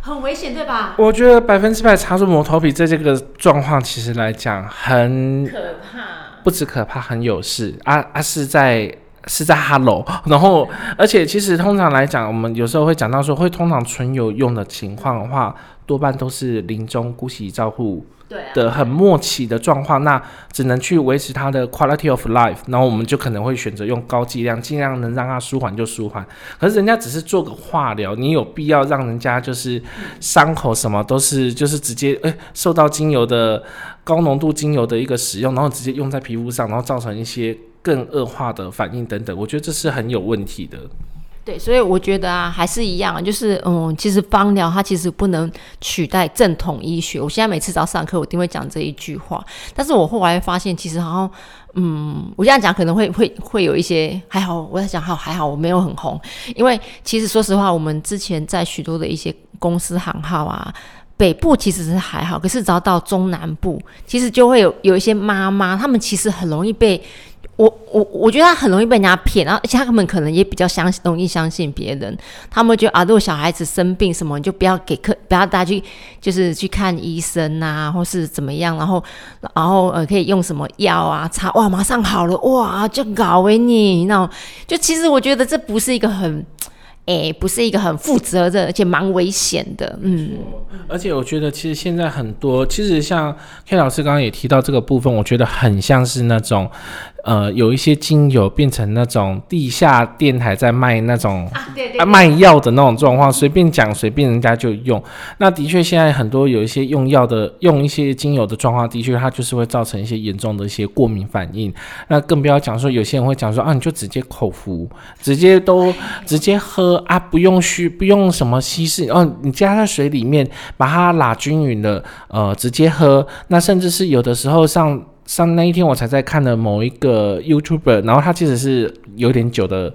很危险对吧？我觉得百分之百茶树抹头皮在这个状况其实来讲很可怕，不止可怕，很有事啊啊是在是在 Hello，然后而且其实通常来讲，我们有时候会讲到说，会通常纯有用的情况的话，多半都是临终姑息照护。的很默契的状况，那只能去维持它的 quality of life，然后我们就可能会选择用高剂量，尽量能让它舒缓就舒缓。可是人家只是做个化疗，你有必要让人家就是伤口什么都是就是直接诶受到精油的高浓度精油的一个使用，然后直接用在皮肤上，然后造成一些更恶化的反应等等，我觉得这是很有问题的。对，所以我觉得啊，还是一样，就是嗯，其实芳疗它其实不能取代正统医学。我现在每次只要上课，我一定会讲这一句话。但是我后来发现，其实好像，嗯，我这样讲可能会会会有一些还好。我在讲好还好，我没有很红，因为其实说实话，我们之前在许多的一些公司行号啊，北部其实是还好，可是只要到中南部，其实就会有有一些妈妈，他们其实很容易被。我我我觉得他很容易被人家骗，然后而且他们可能也比较相信，容易相信别人。他们就啊，如果小孩子生病什么，你就不要给客，不要带去，就是去看医生啊，或是怎么样。然后然后呃，可以用什么药啊，擦哇，马上好了哇，就搞为你那种。就其实我觉得这不是一个很。哎，不是一个很负责任，而且蛮危险的，嗯。而且我觉得，其实现在很多，其实像 K 老师刚刚也提到这个部分，我觉得很像是那种。呃，有一些精油变成那种地下电台在卖那种啊卖药的那种状况，随便讲随便人家就用。那的确现在很多有一些用药的用一些精油的状况，的确它就是会造成一些严重的一些过敏反应。那更不要讲说有些人会讲说啊，你就直接口服，直接都直接喝啊，不用虚不用什么稀释哦，你加在水里面把它拉均匀的，呃，直接喝。那甚至是有的时候像。上那一天我才在看了某一个 YouTuber，然后他其实是有点久的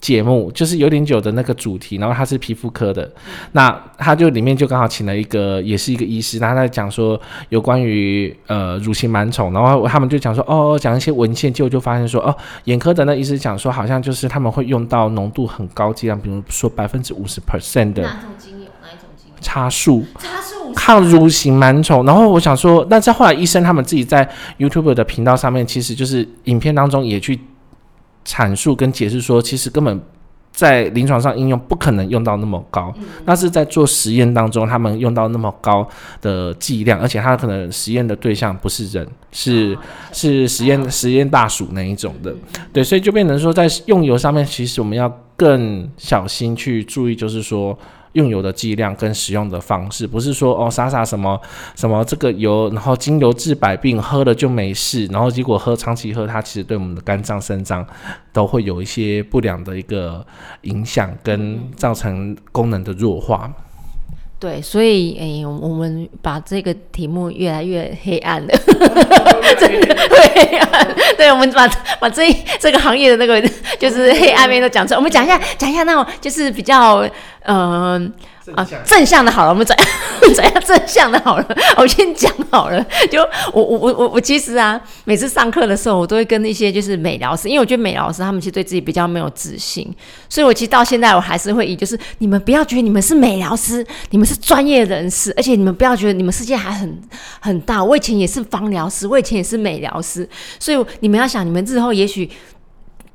节目，就是有点久的那个主题，然后他是皮肤科的，那他就里面就刚好请了一个也是一个医师，他在讲说有关于呃乳型螨虫，然后他们就讲说哦讲一些文献，结果就发现说哦眼科的那医师讲说好像就是他们会用到浓度很高剂量，比如说百分之五十 percent 的哪种精油哪一种精油茶树。茶树。抗乳型螨虫，然后我想说，但在后来医生他们自己在 YouTube 的频道上面，其实就是影片当中也去阐述跟解释说，其实根本在临床上应用不可能用到那么高，那是在做实验当中他们用到那么高的剂量，而且他可能实验的对象不是人，是是实验实验大鼠那一种的，对，所以就变成说在用油上面，其实我们要更小心去注意，就是说。用油的剂量跟使用的方式，不是说哦傻傻什么什么这个油，然后精油治百病，喝了就没事，然后结果喝长期喝，它其实对我们的肝脏、肾脏都会有一些不良的一个影响，跟造成功能的弱化。对，所以诶、我们把这个题目越来越黑暗了，真的会黑暗。对，我们把把这这个行业的那个就是黑暗面都讲出来。我们讲一下，讲一下那种就是比较呃啊正向的好了，我们转转一下正向的好了。我先讲好了，就我我我我我其实啊，每次上课的时候，我都会跟一些就是美疗师，因为我觉得美疗师他们其实对自己比较没有自信，所以我其实到现在我还是会以就是你们不要觉得你们是美疗师，你们是专业人士，而且你们不要觉得你们世界还很很大。我以前也是芳疗师，我以前也是美疗师，所以你们要想，你们日后也许。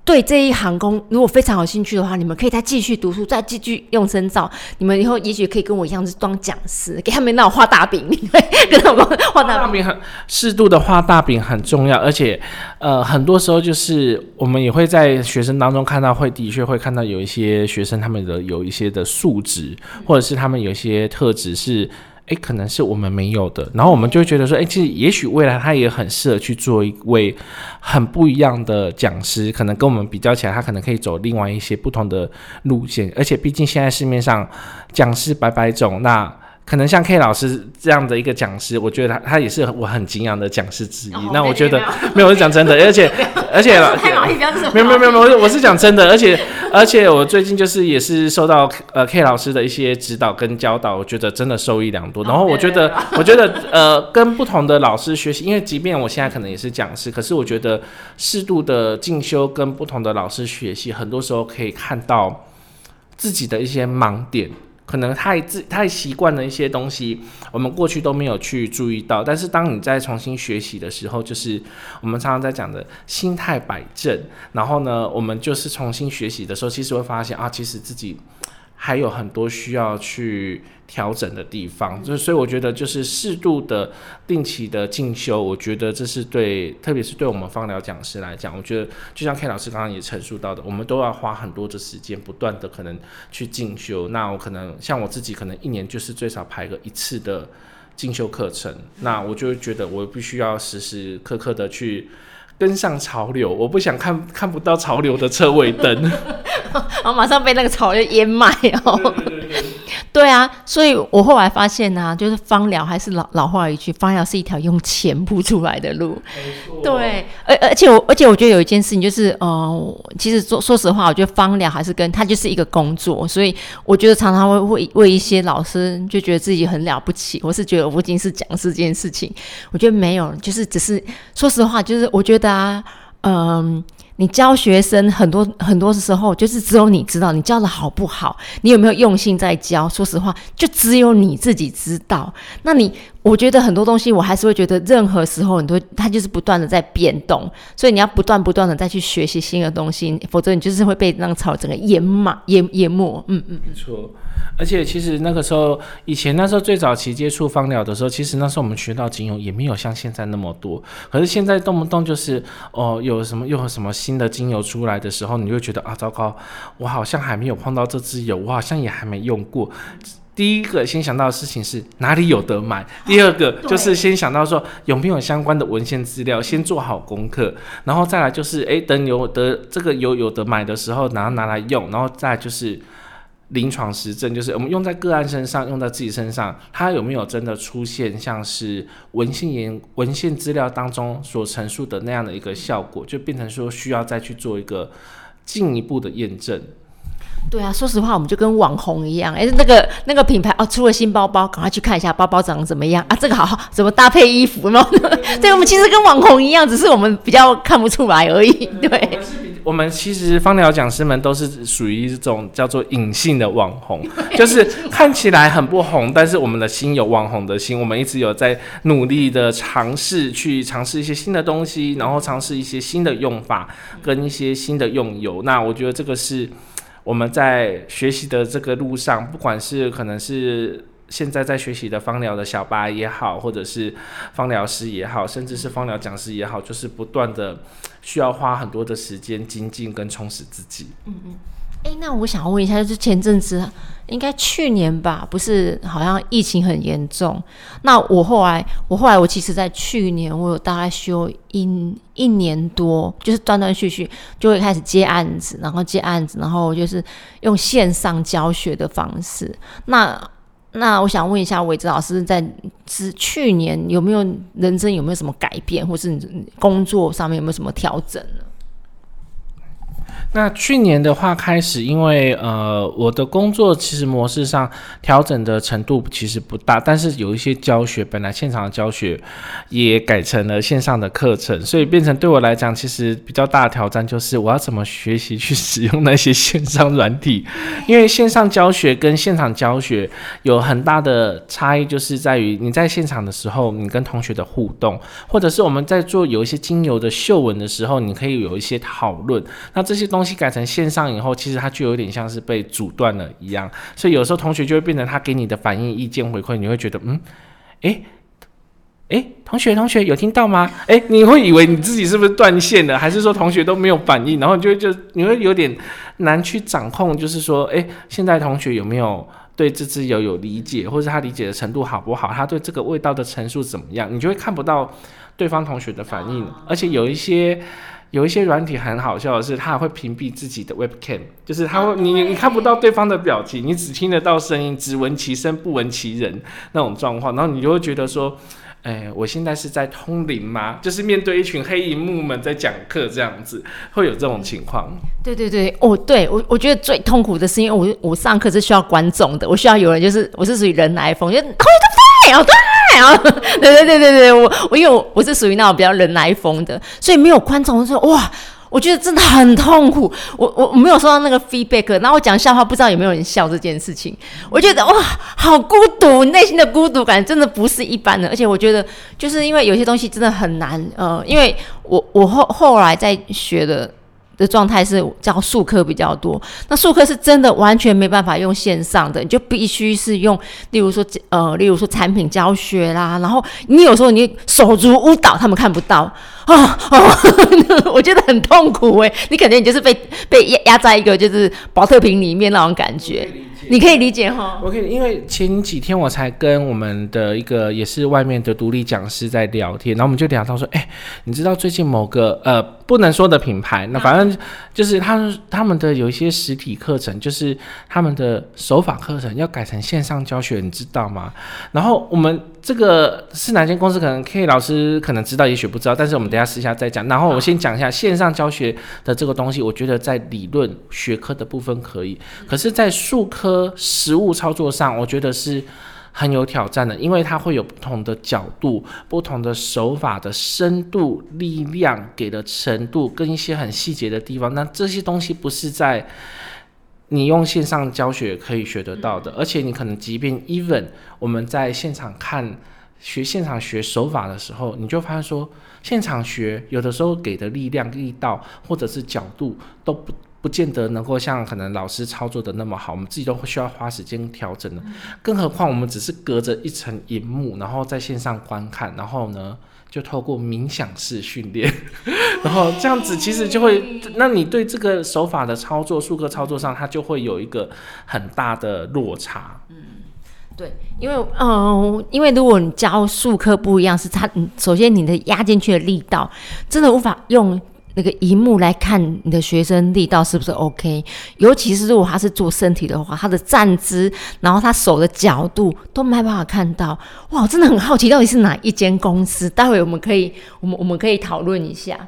对这一行工，如果非常有兴趣的话，你们可以再继续读书，再继续用深造。你们以后也许可以跟我一样是当讲师，给他们那种画大饼，你会跟他们画大饼。很 适度的画大饼很重要，而且呃，很多时候就是我们也会在学生当中看到，会的确会看到有一些学生他们的有一些的素质，或者是他们有一些特质是。诶，可能是我们没有的，然后我们就会觉得说，诶，其实也许未来他也很适合去做一位很不一样的讲师，可能跟我们比较起来，他可能可以走另外一些不同的路线，而且毕竟现在市面上讲师百百种，那。可能像 K 老师这样的一个讲师，我觉得他他也是我很敬仰的讲师之一。那我觉得 没有，我是讲真的，而且而且没有没有没有没有，我是讲真的，而且 而且我最近就是也是受到呃 K 老师的一些指导跟教导，我觉得真的受益良多。然后我觉得我觉得呃跟不同的老师学习，因为即便我现在可能也是讲师，可是我觉得适度的进修跟不同的老师学习，很多时候可以看到自己的一些盲点。可能太自太习惯了一些东西，我们过去都没有去注意到。但是当你再重新学习的时候，就是我们常常在讲的心态摆正。然后呢，我们就是重新学习的时候，其实会发现啊，其实自己还有很多需要去调整的地方。就所以我觉得，就是适度的、定期的进修，我觉得这是对，特别是对我们芳疗讲师来讲，我觉得就像 K 老师刚刚也陈述到的，我们都要花很多的时间，不断的可能去进修。那我可能像我自己，可能一年就是最少排个一次的进修课程。那我就觉得，我必须要时时刻刻的去跟上潮流，我不想看看不到潮流的车尾灯。然 后马上被那个潮流淹没哦。对啊，所以我后来发现呢、就是芳疗还是老老话一句，芳疗是一条用钱铺出来的路。对，而而且我而且我觉得有一件事情就是，呃，其实说说实话，我觉得芳疗还是跟它就是一个工作，所以我觉得常常会为为一些老师就觉得自己很了不起，我是觉得我不仅是讲师这件事情，我觉得没有，就是只是说实话，就是我觉得啊，嗯、你教学生很多很多时候就是只有你知道你教的好不好，你有没有用心在教。说实话，就只有你自己知道。那你我觉得很多东西，我还是会觉得任何时候你都它就是不断的在变动，所以你要不断不断的再去学习新的东西，否则你就是会被浪潮整个淹没淹淹没。嗯嗯，没错，而且其实那个时候，以前那时候最早期接触芳疗的时候，其实那时候我们学到精油也没有像现在那么多。可是现在动不动就是哦，有什么又有什么新的精油出来的时候，你就觉得啊，糟糕，我好像还没有碰到这支油，我好像也还没用过。第一个先想到的事情是哪里有得买，第二个就是先想到说有没有相关的文献资料，先做好功课，然后再来就是诶，等有得这个有有得买的时候，然后拿来用，然后再来就是临床实证，就是我们用在个案身上，用在自己身上，它有没有真的出现像是文献研文献资料当中所陈述的那样的一个效果，就变成说需要再去做一个进一步的验证。对啊，说实话，我们就跟网红一样，哎，那个那个品牌哦，出了新包包，赶快去看一下包包长得怎么样啊？这个好好怎么搭配衣服呢？对，我们其实跟网红一样，只是我们比较看不出来而已。对，我们其实芳疗讲师们都是属于一种叫做隐性的网红，就是看起来很不红，但是我们的心有网红的心，我们一直有在努力的尝试去尝试一些新的东西，然后尝试一些新的用法跟一些新的用油。那我觉得这个是我们在学习的这个路上，不管是可能是。现在在学习的芳疗的小巴也好，或者是芳疗师也好，甚至是芳疗讲师也好，就是不断的需要花很多的时间精进跟充实自己。嗯嗯哎，那我想问一下，就是前阵子应该去年吧，不是好像疫情很严重？那我后来，我后来我其实，在去年我有大概休一一年多，就是断断续续就会开始接案子，然后接案子，然后就是用线上教学的方式。那那我想问一下伟哲老师，在之去年有没有人生有没有什么改变，或是你工作上面有没有什么调整呢？那去年的话开始，因为呃我的工作其实模式上调整的程度其实不大，但是有一些教学本来现场的教学也改成了线上的课程，所以变成对我来讲其实比较大的挑战就是我要怎么学习去使用那些线上软体，因为线上教学跟现场教学有很大的差异，就是在于你在现场的时候，你跟同学的互动，或者是我们在做有一些精油的嗅闻的时候，你可以有一些讨论，那这些东。东西改成线上以后，其实它就有点像是被阻断了一样，所以有时候同学就会变成他给你的反应、意见、回馈，你会觉得，嗯，诶，诶，同学，同学有听到吗？诶，你会以为你自己是不是断线了，还是说同学都没有反应？然后就就你会有点难去掌控，就是说，诶，现在同学有没有对这支油有理解，或者他理解的程度好不好？他对这个味道的陈述怎么样？你就会看不到对方同学的反应，而且有一些。有一些软体很好笑的是，它还会屏蔽自己的 webcam，就是它会你你看不到对方的表情，你只听得到声音，只闻其声不闻其人那种状况，然后你就会觉得说，哎，我现在是在通灵吗？就是面对一群黑荧幕们在讲课这样子，会有这种情况。对对对，哦，对我我觉得最痛苦的是，因为我我上课是需要观众的，我需要有人就是我是属于人来疯，就快对哦对。然后，对对对对对，我我因为我我是属于那种比较人来疯的，所以没有观众说哇，我觉得真的很痛苦。我我我没有收到那个 feedback，然后我讲笑话不知道有没有人笑这件事情，我觉得哇，好孤独，内心的孤独感真的不是一般的。而且我觉得就是因为有些东西真的很难，呃，因为我我后后来在学的。的状态是教数科比较多，那数科是真的完全没办法用线上的，你就必须是用，例如说呃，例如说产品教学啦，然后你有时候你手足舞蹈，他们看不到啊，我觉得很痛苦哎，你感觉你就是被被压压在一个就是保特瓶里面那种感觉。你可以理解哈，我可以，因为前几天我才跟我们的一个也是外面的独立讲师在聊天，然后我们就聊到说，哎，你知道最近某个呃不能说的品牌，那反正就是他们他们的有一些实体课程，就是他们的手法课程要改成线上教学，你知道吗？然后我们这个是哪间公司？可能 K 老师可能知道，也许不知道，但是我们等下私下再讲。然后我先讲一下线上教学的这个东西，我觉得在理论学科的部分可以，可是，在术科。实物操作上，我觉得是很有挑战的，因为它会有不同的角度、不同的手法的深度、力量给的程度，跟一些很细节的地方。那这些东西不是在你用线上教学可以学得到的，而且你可能即便 even 我们在现场看学现场学手法的时候，你就发现说，现场学有的时候给的力量、力道或者是角度都不。不见得能够像可能老师操作的那么好，我们自己都会需要花时间调整的。更何况我们只是隔着一层荧幕，然后在线上观看，然后呢就透过冥想式训练，然后这样子其实就会，那你对这个手法的操作、数课操作上，它就会有一个很大的落差。对，因为嗯，因为如果你教数课不一样，是它首先你的压进去的力道真的无法用。那个荧幕来看你的学生力道是不是 OK？尤其是如果他是做身体的话，他的站姿，然后他手的角度都没办法看到。哇，真的很好奇，到底是哪一间公司？待会我们可以，我们我们可以讨论一下。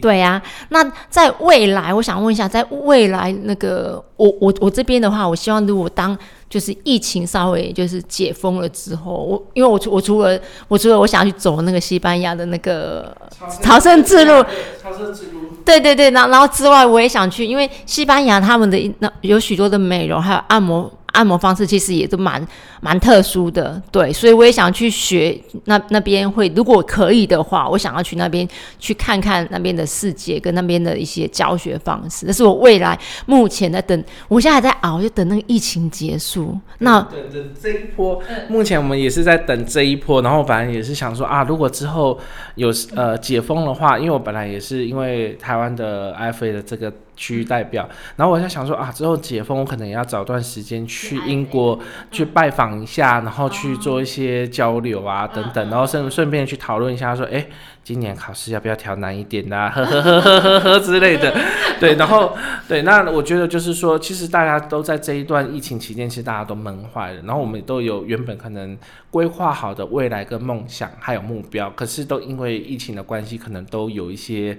对呀，那在未来，我想问一下，在未来那个我我我这边的话，我希望如果当。就是疫情稍微就是解封了之后，我因为我除我除了我除了我想要去走那个西班牙的那个朝圣之路，朝圣之路，对对对，然后然后之外我也想去，因为西班牙他们的那有许多的美容还有按摩。按摩方式其实也都蛮蛮特殊的，对，所以我也想去学那那边会，如果可以的话，我想要去那边去看看那边的世界跟那边的一些教学方式。那是我未来目前在等，我现在还在熬，就等那个疫情结束。那等等这一波，目前我们也是在等这一波。然后反正也是想说啊，如果之后有呃解封的话，因为我本来也是因为台湾的 IFA 的这个。区域代表。然后我在想说啊，之后解封，我可能也要找段时间去英国去拜访一下，然后去做一些交流啊等等，然后顺顺便去讨论一下说，哎，今年考试要不要调难一点呐？呵呵呵呵呵呵之类的。对，然后对，那我觉得就是说，其实大家都在这一段疫情期间，其实大家都闷坏了，然后我们都有原本可能规划好的未来跟梦想还有目标，可是都因为疫情的关系，可能都有一些。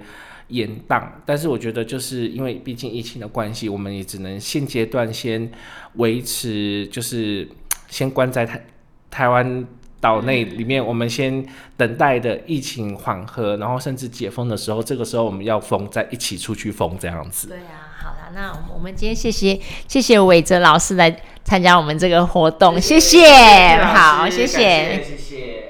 延宕，但是我觉得就是因为毕竟疫情的关系，我们也只能现阶段先维持，就是先关在台台湾岛内里面，我们先等待的疫情缓和，然后甚至解封的时候，这个时候我们要封，再一起出去封这样子。对啊，好了，那我们今天谢谢谢谢伟哲老师来参加我们这个活动，谢谢，好，谢谢，谢谢。